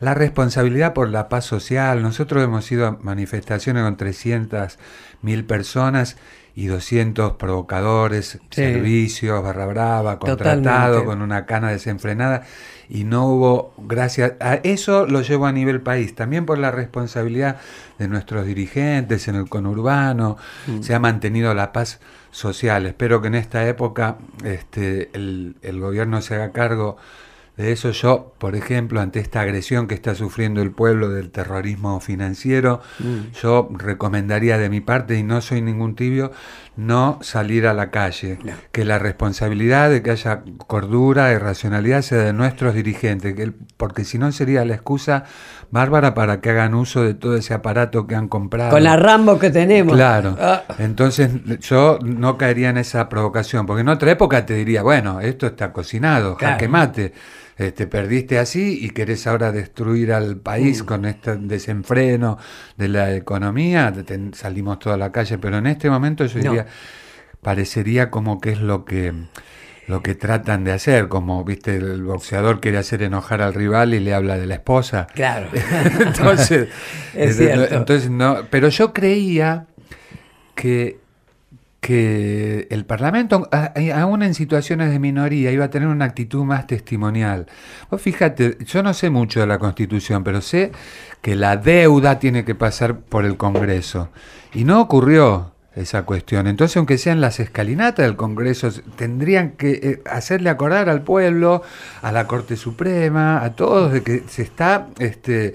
la responsabilidad por la paz social. Nosotros hemos ido a manifestaciones con 300 mil personas y 200 provocadores, Sí. servicios, barra brava, contratado, Totalmente. con una cana desenfrenada y no hubo, gracias a eso lo llevo a nivel país, también por la responsabilidad de nuestros dirigentes en el conurbano, se ha mantenido la paz social. Espero que en esta época este, el, el gobierno se haga cargo de eso. Yo, por ejemplo, ante esta agresión que está sufriendo el pueblo del terrorismo financiero, yo recomendaría de mi parte, y no soy ningún tibio, no salir a la calle. No. Que la responsabilidad de que haya cordura y racionalidad sea de nuestros dirigentes, que el- porque si no sería la excusa bárbara para que hagan uso de todo ese aparato que han comprado. Con la Rambo que tenemos. Claro. Ah, Entonces yo no caería en esa provocación, porque en otra época te diría, bueno, esto está cocinado, Claro. jaque mate. Te perdiste así y querés ahora destruir al Mm. país con este desenfreno de la economía, te- salimos toda la calle, pero en este momento yo No. diría, parecería como que es lo que lo que tratan de hacer, como viste el boxeador quiere hacer enojar al rival y le habla de la esposa. Claro. [laughs] entonces, [laughs] Es eh, cierto. entonces no, pero yo creía que, que el Parlamento, aún en situaciones de minoría, iba a tener una actitud más testimonial. Vos fíjate, yo no sé mucho de la Constitución, pero sé que la deuda tiene que pasar por el Congreso. Y no ocurrió esa cuestión. Entonces, aunque sean las escalinatas del Congreso, tendrían que eh, hacerle acordar al pueblo, a la Corte Suprema, a todos, de que se está este,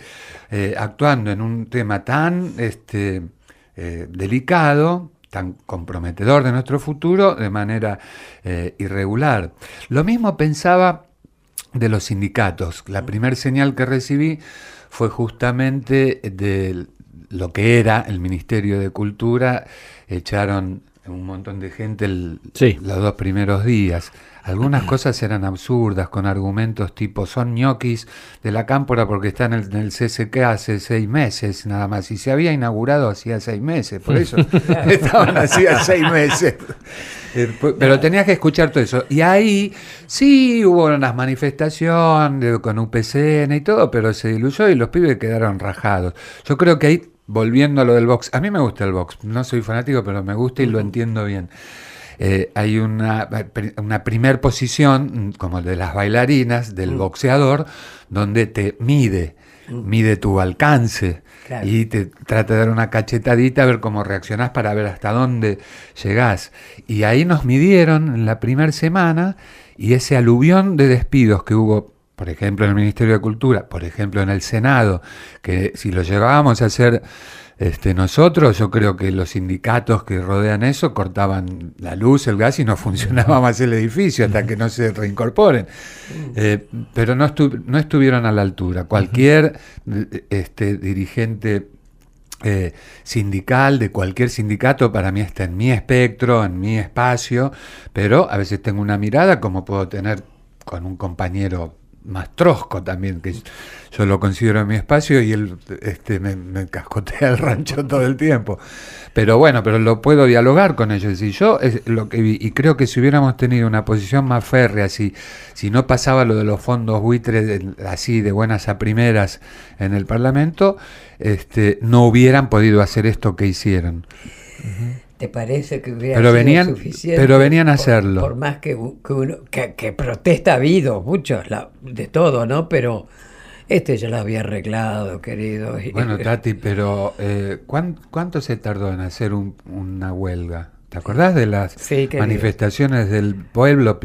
eh, actuando en un tema tan este, eh, delicado, tan comprometedor de nuestro futuro, de manera eh, irregular. Lo mismo pensaba de los sindicatos. La primera señal que recibí fue justamente de lo que era el Ministerio de Cultura. Echaron un montón de gente el- Sí. los dos primeros días. Algunas cosas eran absurdas, con argumentos tipo son ñoquis de la cámpora porque están en el, en el CCK hace seis meses nada más. Y se había inaugurado hacía seis meses, por eso [laughs] [laughs] estaban hacía seis meses. Pero tenías que escuchar todo eso. Y ahí sí hubo unas manifestaciones con UPCN y todo, pero se diluyó y los pibes quedaron rajados. Yo creo que ahí, volviendo a lo del box, a mí me gusta el box, no soy fanático, pero me gusta y lo entiendo bien. Eh, hay una, una primer posición, mm, como el de las bailarinas, del boxeador, donde te mide, mide tu alcance Claro. y te trata de dar una cachetadita a ver cómo reaccionás para ver hasta dónde llegás. Y ahí nos midieron en la primera semana y ese aluvión de despidos que hubo por ejemplo en el Ministerio de Cultura, por ejemplo en el Senado, que si lo llevábamos a hacer este, nosotros, yo creo que los sindicatos que rodean eso cortaban la luz, el gas y no [laughs] funcionaba más el edificio hasta que no se reincorporen. Eh, pero no, estu- no estuvieron a la altura. Cualquier este, dirigente eh, sindical de cualquier sindicato para mí está en mi espectro, en mi espacio, pero a veces tengo una mirada como puedo tener con un compañero más trosco también, que yo lo considero en mi espacio y él este, me, cascotea el rancho todo el tiempo. Pero bueno, pero lo puedo dialogar con ellos. Y yo es lo que y creo que si hubiéramos tenido una posición más férrea, si, si no pasaba lo de los fondos buitres así de buenas a primeras en el Parlamento, este, no hubieran podido hacer esto que hicieron. ¿Te parece que hubiera Pero sido venían- suficiente? pero venían a Por- hacerlo. Por, más que, que uno, que, que protesta ha habido, muchos, la- de todo, ¿no? Pero este ya lo había arreglado, querido. Bueno, [laughs] Tati, pero eh, ¿cuán- ¿cuánto se tardó en hacer un- una huelga? ¿Te acordás de las Sí, manifestaciones del pueblo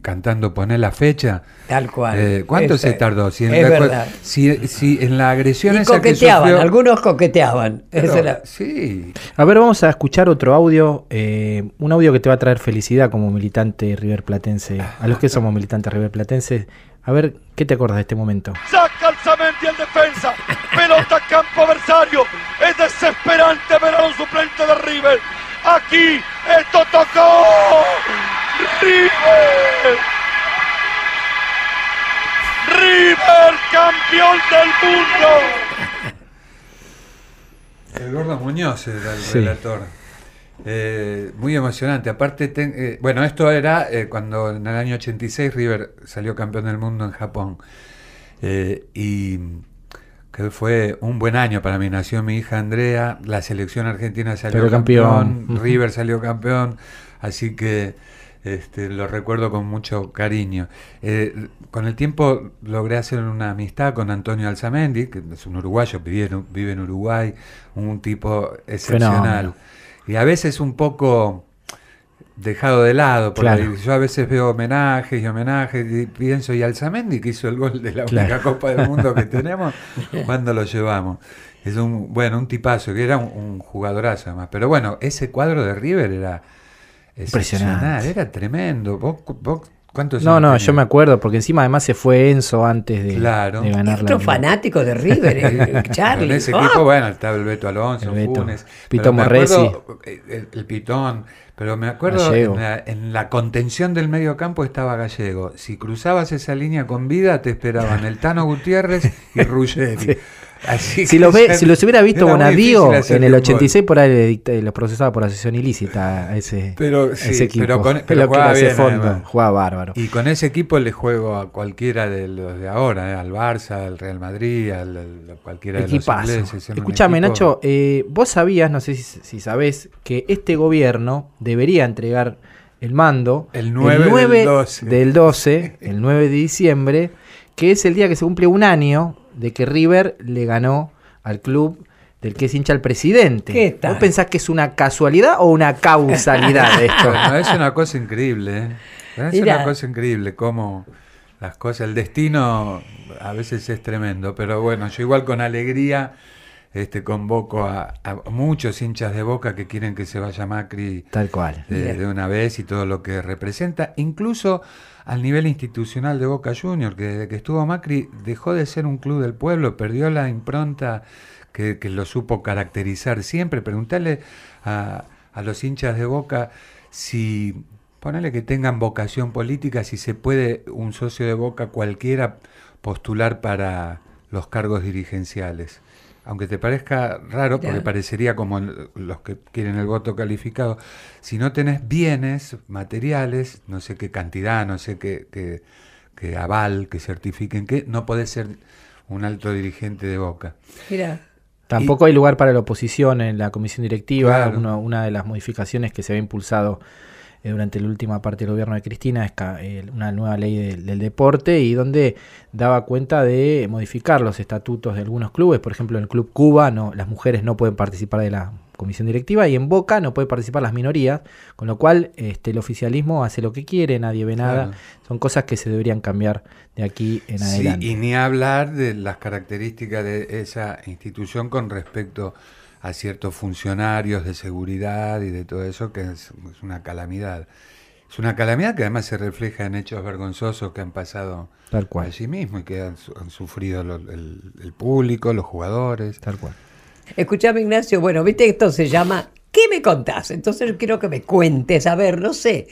cantando poner la fecha? Tal cual. Eh, ¿Cuánto Es- se tardó? Si en, es la- verdad. si- si en la agresión Y esa que coqueteaban, sufrió- algunos coqueteaban. Pero, Esa era- Sí, A ver, vamos a escuchar otro audio, eh, un audio que te va a traer felicidad como militante River Platense, a los que somos militantes River Platense. A ver, ¿qué te acuerdas de este momento? Saca el defensa. [laughs] Pelota campo adversario. Es desesperante ver a un suplente de River. Aquí esto tocó. River. River campeón del mundo. el gordo Muñoz era el Sí. relator. Eh, muy emocionante. Aparte, ten- eh, bueno, esto era eh, cuando en el año 86 River salió campeón del mundo en Japón. Eh, y que fue un buen año para mí. Nació mi hija Andrea, la selección argentina salió campeón. River salió campeón, así que este, lo recuerdo con mucho cariño. Eh, con el tiempo logré hacer una amistad con Antonio Alzamendi, que es un uruguayo, vive en, vive en Uruguay, un tipo excepcional. Fenómeno. Y a veces un poco dejado de lado, porque Claro. yo a veces veo homenajes y homenajes y pienso, y Alzamendi que hizo el gol de la Claro. única Copa del Mundo que [laughs] tenemos, ¿cuándo lo llevamos? Es un, bueno, un tipazo, que era un, un jugadorazo además. Pero bueno, ese cuadro de River era Impresionante. era tremendo. ¿Vos, vos cuántos No, no, yo me acuerdo, porque encima además se fue Enzo antes de, Claro. de ganar la Otro fanático de River, eh, [laughs] Charlie. En ese Ah, equipo, bueno, estaba el Beto Alonso, El Beto, Funes. Acuerdo, Morresi. eh, El, el Pitón. Pero me acuerdo en la, en la contención del medio campo estaba Gallego. Si cruzabas esa línea con vida, te esperaban el Tano Gutiérrez y [laughs] Ruggeri. Sí. Así Si los, ve, si los hubiera visto hacerle en el un gol. 86, por ahí los procesaba por asociación ilícita a ese, Pero, a sí, ese equipo. pero con- pero jugaba bien, fondo, jugaba bárbaro. Y con ese equipo le juego a cualquiera de los de ahora, eh, al Barça, al Real Madrid, al, cualquiera de los ingleses. Escúchame, equipo- Nacho, eh, vos sabías, no sé si, si sabés, que este gobierno debería entregar el mando El 9 del 12. del 12, [laughs] el 9 de diciembre, que es el día que se cumple un año de que River le ganó al club del que es hincha el presidente. ¿Qué tal? ¿Vos pensás que es una casualidad o una causalidad [laughs] esto? Bueno, es una cosa increíble, ¿eh? Es Mirá. una cosa increíble cómo las cosas, el destino a veces es tremendo, pero bueno, yo igual con alegría este, convoco a, a muchos hinchas de Boca que quieren que se vaya Macri Tal cual. de, de una vez y todo lo que representa, incluso al nivel institucional de Boca Junior, que desde que estuvo Macri dejó de ser un club del pueblo, perdió la impronta que, que lo supo caracterizar siempre. Preguntarle a, a los hinchas de Boca si, ponele que tengan vocación política, si se puede un socio de Boca cualquiera postular para los cargos dirigenciales. Aunque te parezca raro, porque parecería como el- los que quieren el voto calificado, si no tenés bienes materiales, no sé qué cantidad, no sé qué, qué- qué aval, que certifiquen que, no podés ser un alto dirigente de Boca. Mira, Tampoco hay lugar para la oposición en la comisión directiva. Claro. Uno- una de las modificaciones que se había impulsado durante la última parte del gobierno de Cristina eh, una nueva ley del, del deporte y donde daba cuenta de modificar los estatutos de algunos clubes. Por ejemplo, en el Club Cuba no, las mujeres no pueden participar de la comisión directiva y en Boca no puede participar las minorías, con lo cual este, el oficialismo hace lo que quiere, nadie ve nada. Claro. Son cosas que se deberían cambiar de aquí en Sí, adelante. y ni hablar de las características de esa institución con respecto a ciertos funcionarios de seguridad y de todo eso, que es, es una calamidad. Es una calamidad que además se refleja en hechos vergonzosos que han pasado Tal cual. allí mismo y que han, su- han sufrido lo- el, el público, los jugadores. Tal cual. Escuchame, Ignacio, bueno, viste que esto se llama ¿Qué me contás? Entonces yo quiero que me cuentes, a ver, no sé,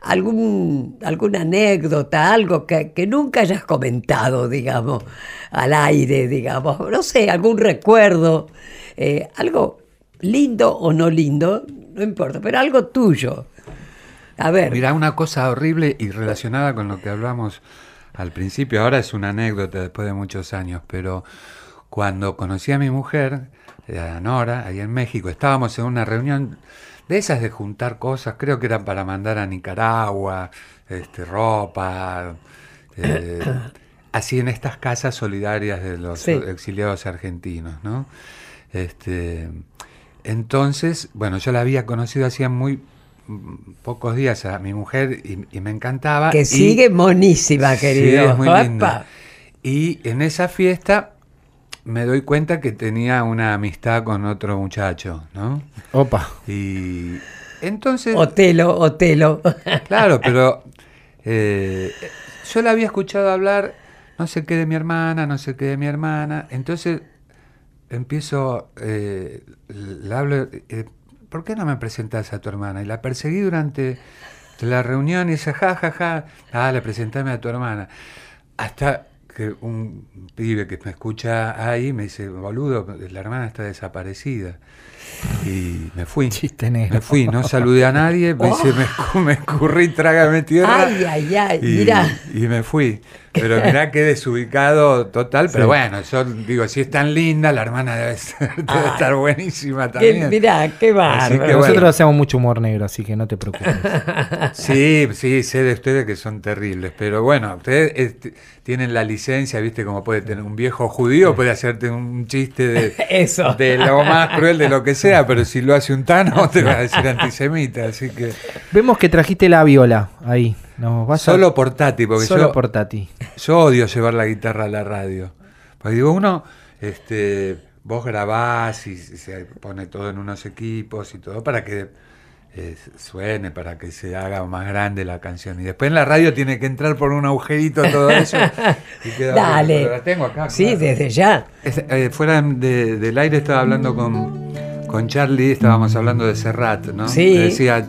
algún, alguna anécdota, algo que, que nunca hayas comentado, digamos, al aire, digamos, no sé, algún recuerdo, eh, algo lindo o no lindo, no importa, pero algo tuyo. A ver, Mira, una cosa horrible y relacionada con lo que hablamos al principio, ahora es una anécdota después de muchos años, pero cuando conocí a mi mujer, eh, a Nora, ahí en México, estábamos en una reunión de esas de juntar cosas, creo que eran para mandar a Nicaragua, este, ropa, eh, [coughs] así en estas casas solidarias de los Sí. exiliados argentinos, ¿no? Este, entonces, bueno, yo la había conocido hacía muy pocos días a mi mujer y, y me encantaba. que y- sigue monísima, Sí, querido. es muy Opa. linda. Y en esa fiesta me doy cuenta que tenía una amistad con otro muchacho, ¿no? Opa. Y entonces, Otelo, Otelo. claro, pero eh, yo la había escuchado hablar, no sé qué de mi hermana, no sé qué de mi hermana. Entonces empiezo, eh, le hablo, eh, ¿por qué no me presentas a tu hermana? Y la perseguí durante la reunión y dice, ja, ja, ja, dale, presentame a tu hermana. Hasta que un pibe que me escucha ahí me dice, boludo, la hermana está desaparecida. Y me fui. Chiste negro. Me fui, no saludé a nadie, me, [laughs] me, escu- me escurrí, trágame tierra. Ay, ay, ay, y, mirá. y me fui. Pero mirá que desubicado total. Pero Sí. bueno, yo digo, si es tan linda, la hermana debe, ser- [laughs] debe Ay. estar buenísima Que, también. mirá, qué bárbaro. que bueno. Nosotros hacemos mucho humor negro, así que no te preocupes. [laughs] Sí, sí, sé de ustedes que son terribles, pero bueno, ustedes este, tienen la licencia, viste, como puede tener un viejo judío, puede hacerte un chiste de, [laughs] Eso. de lo más cruel de lo que sea, pero si lo hace un tano, te va a decir antisemita, así que Vemos que trajiste la viola ahí. Vas a- solo portátil, porque solo yo, por Tati. yo odio llevar la guitarra a la radio. Porque digo, uno, este, vos grabás y se pone todo en unos equipos y todo para que eh, suene, para que se haga más grande la canción. Y después en la radio tiene que entrar por un agujerito todo eso. y queda Dale. Pero la tengo acá. Sí, claro. desde ya. Es- eh, fuera de- del aire estaba hablando con, con Charlie, estábamos hablando de Serrat, ¿no? Sí. Él decía,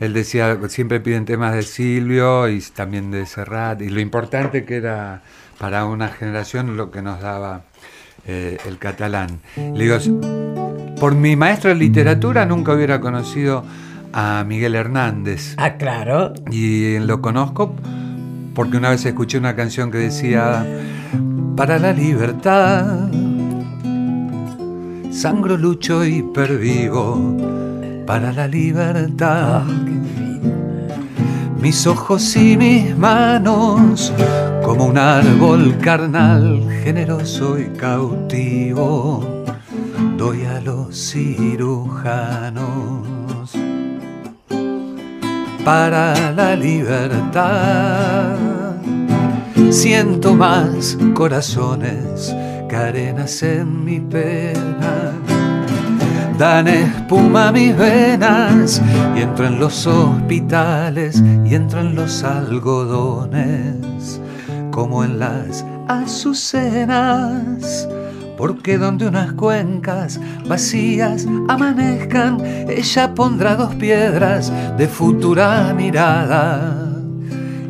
él decía, siempre piden temas de Silvio y también de Serrat, y lo importante que era para una generación lo que nos daba eh, el catalán. Le digo, por mi maestro de literatura nunca hubiera conocido a Miguel Hernández. Ah, claro. Y lo conozco porque una vez escuché una canción que decía, para la libertad, sangro, lucho y pervivo, para la libertad. Mis ojos y mis manos, como un árbol carnal, generoso y cautivo, doy a los cirujanos para la libertad. Siento más corazones que arenas en mi pena. Dan espuma a mis venas y entro en los hospitales y entro en los algodones como en las azucenas. Porque donde unas cuencas vacías amanezcan, ella pondrá dos piedras de futura mirada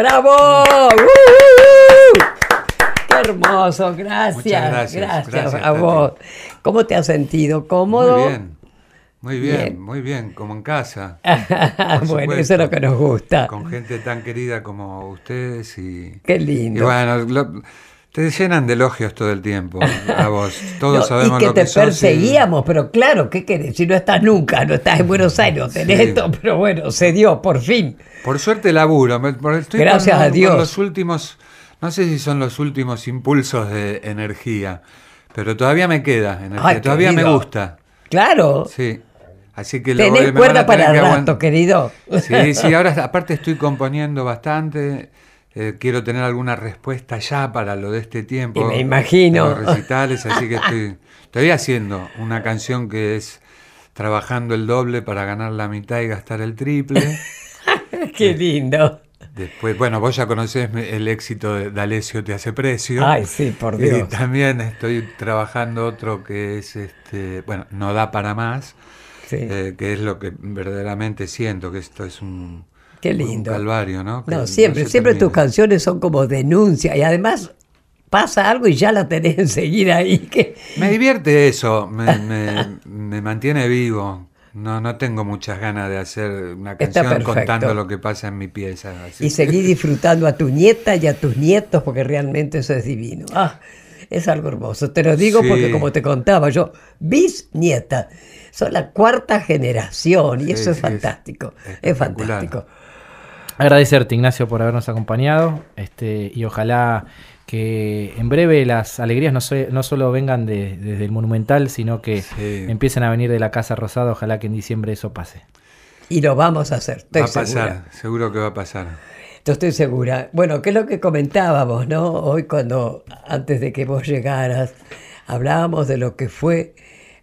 ¡Bravo! ¡Uh! ¡Qué hermoso, gracias. Muchas gracias, Gracias, gracias, a Tati. vos. ¿Cómo te has sentido? ¿Cómodo? Muy bien, muy bien, Bien. muy bien, como en casa. [laughs] bueno, supuesto. eso es lo que nos gusta. Con gente tan querida como ustedes y, Qué y lindo. bueno, lo- te llenan de elogios todo el tiempo a vos. [laughs] Todos No, sabemos y que lo te que sos y- perseguíamos, pero claro, ¿qué querés? Si no estás nunca, no estás en Buenos Aires, no tenés Sí. esto, pero bueno, se dio, por fin. Por suerte laburo. Estoy Gracias con- a con Dios. los últimos, no sé si son los últimos impulsos de energía, pero todavía me queda energía, Ay, todavía me gusta. Claro, Sí. Así que lo- tenés me van cuerda para el rato, querido. Sí, sí, ahora aparte estoy componiendo bastante. Eh, quiero tener alguna respuesta ya para lo de este tiempo. Y me imagino. Los recitales, así que estoy, estoy haciendo una canción que es trabajando el doble para ganar la mitad y gastar el triple. [laughs] Qué lindo. Después, bueno, vos ya conocés el éxito de D'Alessio te hace precio. Ay, sí, por Y Dios. también estoy trabajando otro que es, este, bueno, no da para más, Sí. eh, que es lo que verdaderamente siento, que esto es un, Qué un lindo. calvario, ¿no? Que No, siempre, siempre tus canciones son como denuncia y además pasa algo y ya la tenés [laughs] enseguida ahí. Que... Me divierte eso, me, me- me mantiene vivo. No, no tengo muchas ganas de hacer una canción contando lo que pasa en mi pieza. así Y seguí disfrutando a tu nieta y a tus nietos porque realmente eso es divino. Ah, es algo hermoso. Te lo digo Sí. porque como te contaba yo, bisnieta. Son la cuarta generación y Sí, eso es es fantástico. Es, espectacular. fantástico. Agradecerte, Ignacio, por habernos acompañado este, y ojalá que en breve las alegrías no, so- no solo vengan de- desde el Monumental, sino que Sí. empiecen a venir de la Casa Rosada. Ojalá que en diciembre eso pase. Y lo vamos a hacer. Estoy va a pasar, segura. seguro que va a pasar. Yo estoy segura. Bueno, que es lo que comentábamos, ¿no? Hoy cuando, antes de que vos llegaras, hablábamos de lo que fue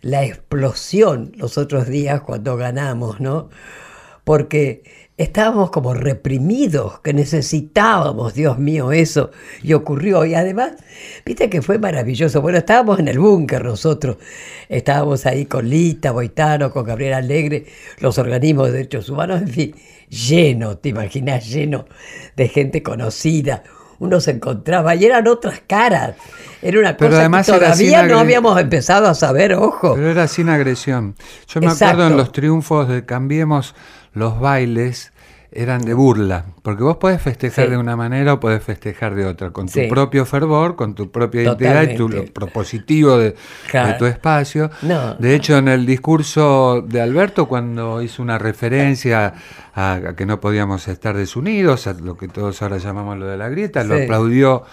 la explosión los otros días cuando ganamos, ¿no? Porque estábamos como reprimidos, que necesitábamos, Dios mío, eso, y ocurrió. Y además, viste que fue maravilloso. Bueno, estábamos en el búnker nosotros, estábamos ahí con Lita, Boitano, con Gabriel Alegre, los organismos de derechos humanos, en fin, lleno, te imaginas, lleno de gente conocida. Uno se encontraba y eran otras caras. Era una Pero cosa además que todavía no habíamos empezado a saber, ojo. Pero era sin agresión. Yo me Exacto. acuerdo en los triunfos de Cambiemos, los bailes eran de burla, porque vos podés festejar Sí. de una manera o podés festejar de otra, con tu Sí. propio fervor, con tu propia identidad y tu, Totalmente. lo propositivo de, Claro. de tu espacio. No. De hecho, en el discurso de Alberto, cuando hizo una referencia a, a que no podíamos estar desunidos, a lo que todos ahora llamamos lo de la grieta, lo aplaudió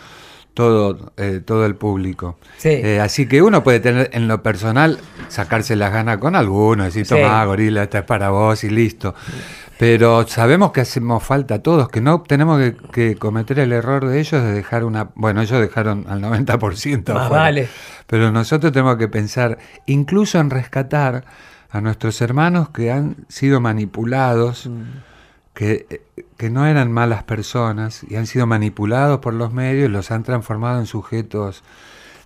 todo, eh, todo el público. Sí. Eh, así que uno puede tener en lo personal, sacarse las ganas con alguno, decir, Sí. toma, gorila, esta es para vos y listo. Pero sabemos que hacemos falta todos, que no tenemos que, que cometer el error de ellos de dejar una... Bueno, ellos dejaron al 90%. Más afuera. vale. Pero nosotros tenemos que pensar incluso en rescatar a nuestros hermanos que han sido manipulados, Mm. Que, que no eran malas personas y han sido manipulados por los medios los han transformado en sujetos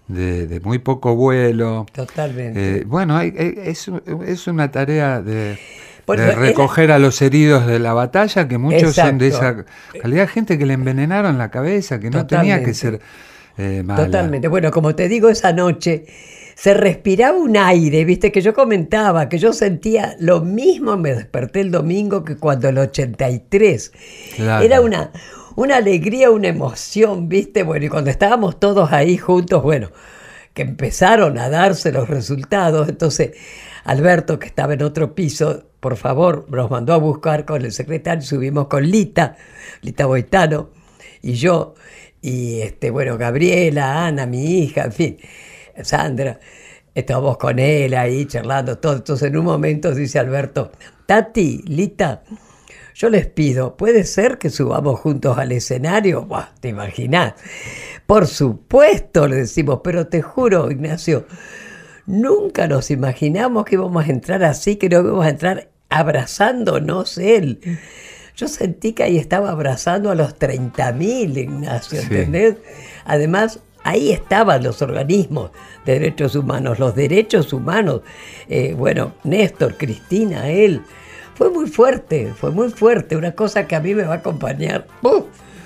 de, de muy poco vuelo. Totalmente. Eh, bueno, hay- hay- es, es una tarea de, era- recoger a los heridos de la batalla, que muchos son de esa calidad, gente que le envenenaron la cabeza, que no tenía que ser eh, mala. Totalmente. Bueno, como te digo, esa noche se respiraba un aire, viste, que yo comentaba, que yo sentía lo mismo, me desperté el domingo que cuando el 83. Claro. Era una, una alegría, una emoción, viste, bueno, y cuando estábamos todos ahí juntos, bueno, que empezaron a darse los resultados, entonces Alberto, que estaba en otro piso, por favor, nos mandó a buscar con el secretario, subimos con Lita, Lita Boitano, y yo, y este, bueno, Gabriela, Ana, mi hija, en fin, Sandra, estábamos con él ahí charlando todo. Entonces en un momento dice Alberto, Tati, Lita, yo les pido, ¿puede ser que subamos juntos al escenario? Buah, ¿Te imaginas? Por supuesto, le decimos, pero te juro, Ignacio, nunca nos imaginamos que íbamos a entrar así, que no íbamos a entrar abrazándonos él. Yo sentí que ahí estaba abrazando a los 30.000, Ignacio, Sí. ¿entendés? Además, ahí estaban los organismos de derechos humanos, los derechos humanos. Eh, bueno, Néstor, Cristina, él. Fue muy fuerte, fue muy fuerte, una cosa que a mí me va a acompañar.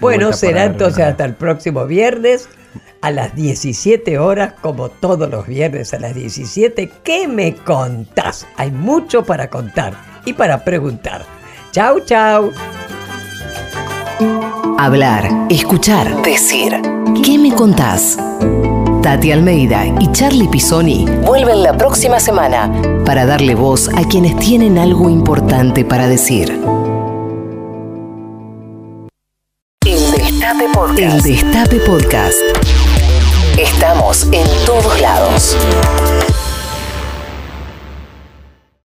Bueno, será entonces hasta el próximo viernes a las 17 horas, como todos los viernes a las 17. ¿Qué me contás? Hay mucho para contar y para preguntar. Chau, chau. Hablar, escuchar, decir. ¿Qué me contás? Tati Almeida y Charlie Pisoni vuelven la próxima semana para darle voz a quienes tienen algo importante para decir. El Destape Podcast. El Destape Podcast. Estamos en todos lados.